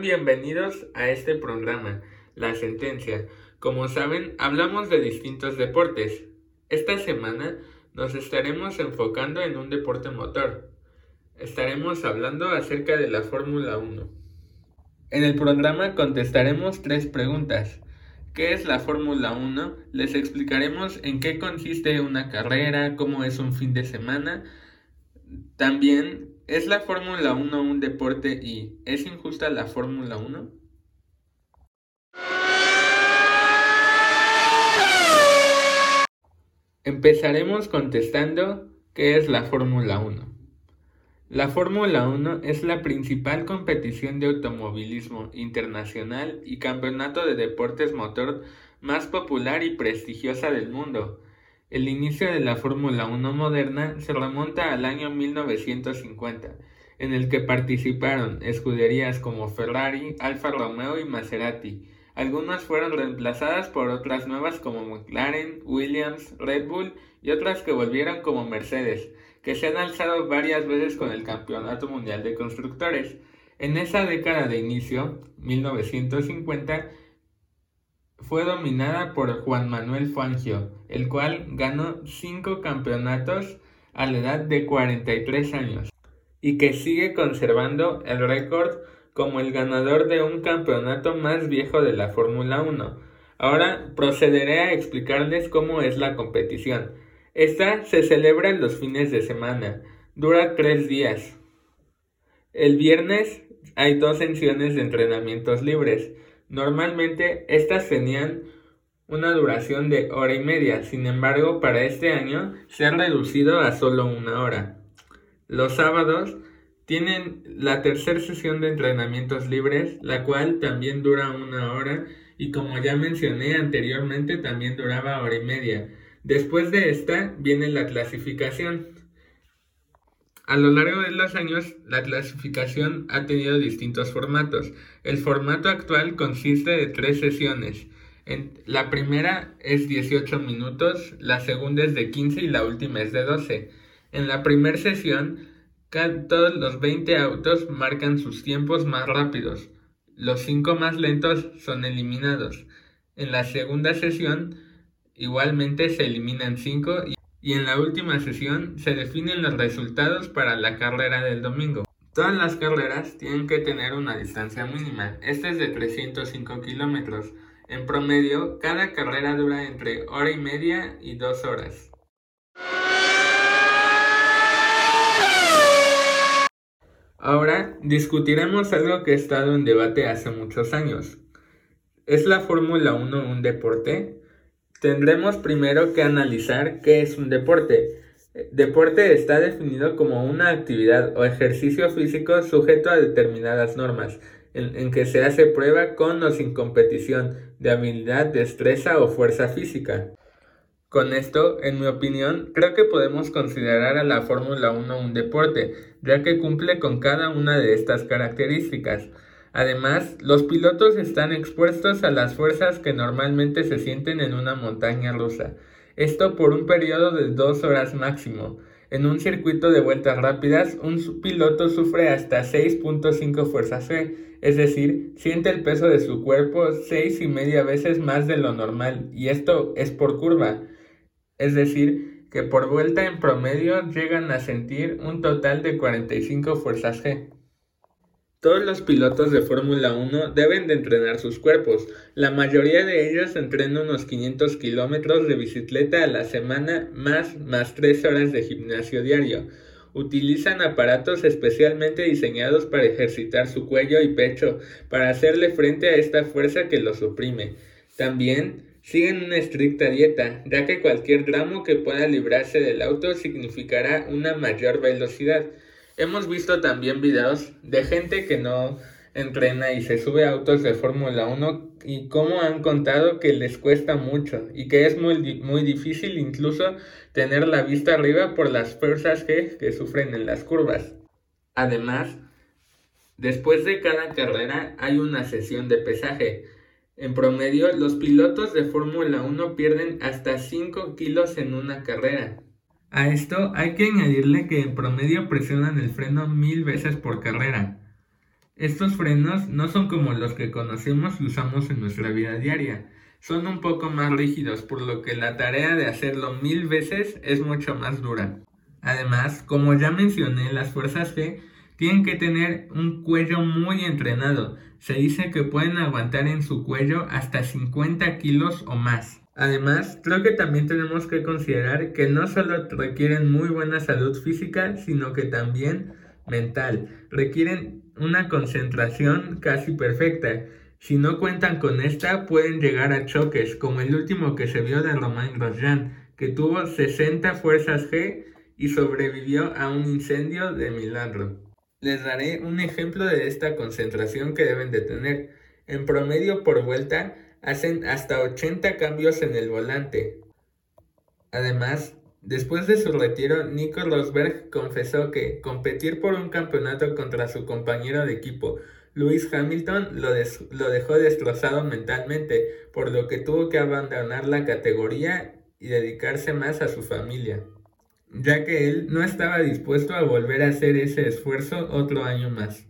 Bienvenidos a este programa, La Sentencia. Como saben, hablamos de distintos deportes. Esta semana nos estaremos enfocando en un deporte motor. Estaremos hablando acerca de la Fórmula 1. En el programa contestaremos tres preguntas. ¿Qué es la Fórmula 1? Les explicaremos en qué consiste una carrera, cómo es un fin de semana. También ¿Es la Fórmula 1 un deporte y es injusta la Fórmula 1? Empezaremos contestando ¿qué es la Fórmula 1? La Fórmula 1 es la principal competición de automovilismo internacional y campeonato de deportes motor más popular y prestigiosa del mundo. El inicio de la Fórmula 1 moderna se remonta al año 1950, en el que participaron escuderías como Ferrari, Alfa Romeo y Maserati. Algunas fueron reemplazadas por otras nuevas como McLaren, Williams, Red Bull y otras que volvieron como Mercedes, que se han alzado varias veces con el Campeonato Mundial de Constructores. En esa década de inicio, 1950, fue dominada por Juan Manuel Fangio, el cual ganó cinco campeonatos a la edad de 43 años y que sigue conservando el récord como el ganador de un campeonato más viejo de la Fórmula 1. Ahora procederé a explicarles cómo es la competición. Esta se celebra los fines de semana, dura tres días. El viernes hay dos sesiones de entrenamientos libres, Normalmente estas tenían una duración de hora y media, sin embargo para este año se ha reducido a solo una hora. Los sábados tienen la tercera sesión de entrenamientos libres, la cual también dura una hora y como ya mencioné anteriormente también duraba hora y media. Después de esta viene la clasificación. A lo largo de los años, la clasificación ha tenido distintos formatos. El formato actual consiste de tres sesiones. La primera es 18 minutos, la segunda es de 15 y la última es de 12. En la primera sesión, todos los 20 autos marcan sus tiempos más rápidos. Los 5 más lentos son eliminados. En la segunda sesión, igualmente se eliminan 5 y en la última sesión se definen los resultados para la carrera del domingo. Todas las carreras tienen que tener una distancia mínima, esta es de 305 kilómetros. En promedio, cada carrera dura entre hora y media y dos horas. Ahora discutiremos algo que ha estado en debate hace muchos años. ¿Es la Fórmula 1 un deporte? Tendremos primero que analizar qué es un deporte. Deporte está definido como una actividad o ejercicio físico sujeto a determinadas normas, en, que se hace prueba con o sin competición de habilidad, destreza o fuerza física. Con esto, en mi opinión, creo que podemos considerar a la Fórmula 1 un deporte, ya que cumple con cada una de estas características. Además, los pilotos están expuestos a las fuerzas que normalmente se sienten en una montaña rusa, esto por un periodo de dos horas máximo. En un circuito de vueltas rápidas, un piloto sufre hasta 6.5 fuerzas G, es decir, siente el peso de su cuerpo seis y media veces más de lo normal, y esto es por curva, es decir, que por vuelta en promedio llegan a sentir un total de 45 fuerzas G. Todos los pilotos de Fórmula 1 deben de entrenar sus cuerpos. La mayoría de ellos entrenan unos 500 kilómetros de bicicleta a la semana más más 3 horas de gimnasio diario. Utilizan aparatos especialmente diseñados para ejercitar su cuello y pecho para hacerle frente a esta fuerza que los oprime. También siguen una estricta dieta, ya que cualquier gramo que pueda librarse del auto significará una mayor velocidad. Hemos visto también videos de gente que no entrena y se sube a autos de Fórmula 1 y cómo han contado que les cuesta mucho y que es muy, muy difícil incluso tener la vista arriba por las fuerzas que, que sufren en las curvas. Además, después de cada carrera hay una sesión de pesaje. En promedio, los pilotos de Fórmula 1 pierden hasta 5 kilos en una carrera. A esto hay que añadirle que en promedio presionan el freno mil veces por carrera. Estos frenos no son como los que conocemos y usamos en nuestra vida diaria. Son un poco más rígidos, por lo que la tarea de hacerlo mil veces es mucho más dura. Además, como ya mencioné, las fuerzas G tienen que tener un cuello muy entrenado. Se dice que pueden aguantar en su cuello hasta 50 kilos o más. Además, creo que también tenemos que considerar que no solo requieren muy buena salud física, sino que también mental. Requieren una concentración casi perfecta. Si no cuentan con esta, pueden llegar a choques, como el último que se vio de Romain Grosjean, que tuvo 60 fuerzas G y sobrevivió a un incendio de milagro. Les daré un ejemplo de esta concentración que deben de tener. En promedio por vuelta, hacen hasta 80 cambios en el volante. Además, después de su retiro, Nico Rosberg confesó que competir por un campeonato contra su compañero de equipo, Lewis Hamilton, lo, lo dejó destrozado mentalmente, por lo que tuvo que abandonar la categoría y dedicarse más a su familia, ya que él no estaba dispuesto a volver a hacer ese esfuerzo otro año más.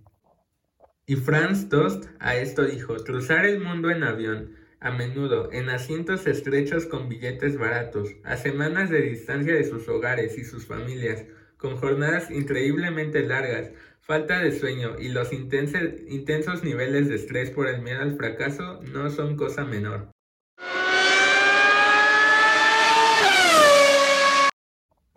Y Franz Tost a esto dijo, cruzar el mundo en avión, a menudo en asientos estrechos con billetes baratos, a semanas de distancia de sus hogares y sus familias, con jornadas increíblemente largas, falta de sueño y los intensos niveles de estrés por el miedo al fracaso no son cosa menor.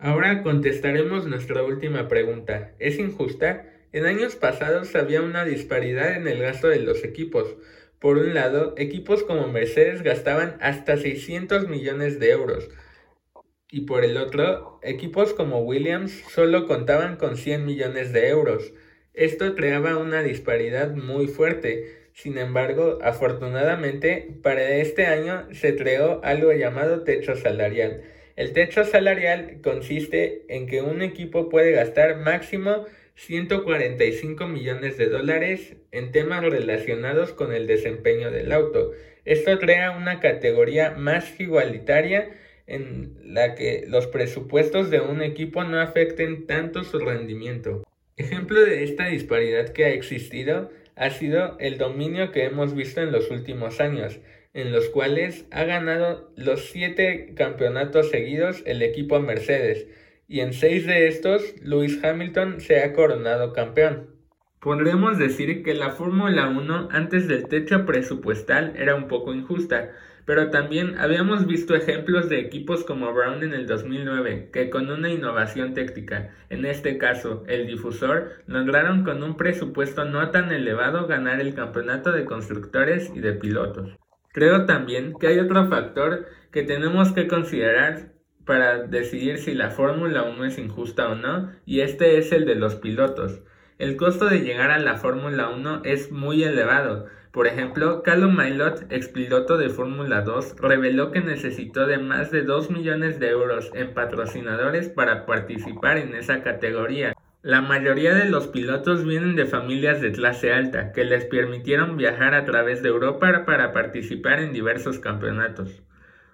Ahora contestaremos nuestra última pregunta. ¿Es injusta? En años pasados había una disparidad en el gasto de los equipos. Por un lado, equipos como Mercedes gastaban hasta 600 millones de euros. Y por el otro, equipos como Williams solo contaban con 100 millones de euros. Esto creaba una disparidad muy fuerte. Sin embargo, afortunadamente, para este año se creó algo llamado techo salarial. El techo salarial consiste en que un equipo puede gastar máximo 145 millones de dólares en temas relacionados con el desempeño del auto. Esto crea una categoría más igualitaria en la que los presupuestos de un equipo no afecten tanto su rendimiento. Ejemplo de esta disparidad que ha existido ha sido el dominio que hemos visto en los últimos años, en los cuales ha ganado los siete campeonatos seguidos el equipo Mercedes, y en seis de estos Lewis Hamilton se ha coronado campeón. Podremos decir que la Fórmula 1 antes del techo presupuestal era un poco injusta, pero también habíamos visto ejemplos de equipos como Brown en el 2009, que con una innovación técnica, en este caso el difusor, lograron con un presupuesto no tan elevado ganar el campeonato de constructores y de pilotos. Creo también que hay otro factor que tenemos que considerar para decidir si la Fórmula 1 es injusta o no, y este es el de los pilotos. El costo de llegar a la Fórmula 1 es muy elevado. Por ejemplo, Callum Mailot, expiloto de Fórmula 2, reveló que necesitó de más de 2 millones de euros en patrocinadores para participar en esa categoría. La mayoría de los pilotos vienen de familias de clase alta, que les permitieron viajar a través de Europa para participar en diversos campeonatos.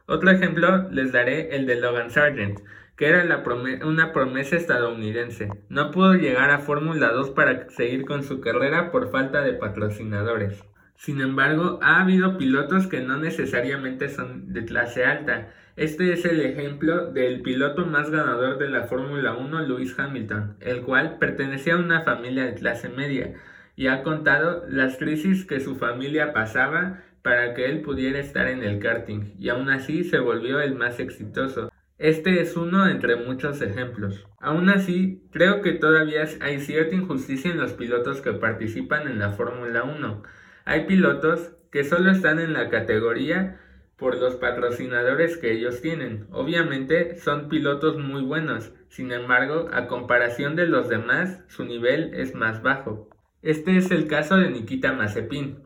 Otro ejemplo les daré el de Logan Sargent, que era una promesa estadounidense. No pudo llegar a Fórmula 2 para seguir con su carrera por falta de patrocinadores. Sin embargo, ha habido pilotos que no necesariamente son de clase alta. Este es el ejemplo del piloto más ganador de la Fórmula 1, Lewis Hamilton, el cual pertenecía a una familia de clase media y ha contado las crisis que su familia pasaba para que él pudiera estar en el karting y aún así se volvió el más exitoso. Este es uno entre muchos ejemplos. Aún así, creo que todavía hay cierta injusticia en los pilotos que participan en la Fórmula 1. Hay pilotos que solo están en la categoría por los patrocinadores que ellos tienen. Obviamente son pilotos muy buenos, sin embargo, a comparación de los demás, su nivel es más bajo. Este es el caso de Nikita Mazepin,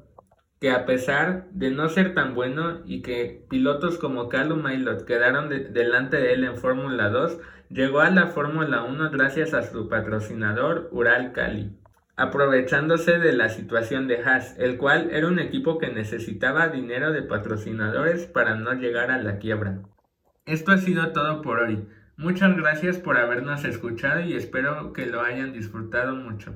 que a pesar de no ser tan bueno y que pilotos como Callum Mailot quedaron delante de él en Fórmula 2, llegó a la Fórmula 1 gracias a su patrocinador Ural Cali, aprovechándose de la situación de Haas, el cual era un equipo que necesitaba dinero de patrocinadores para no llegar a la quiebra. Esto ha sido todo por hoy. Muchas gracias por habernos escuchado y espero que lo hayan disfrutado mucho.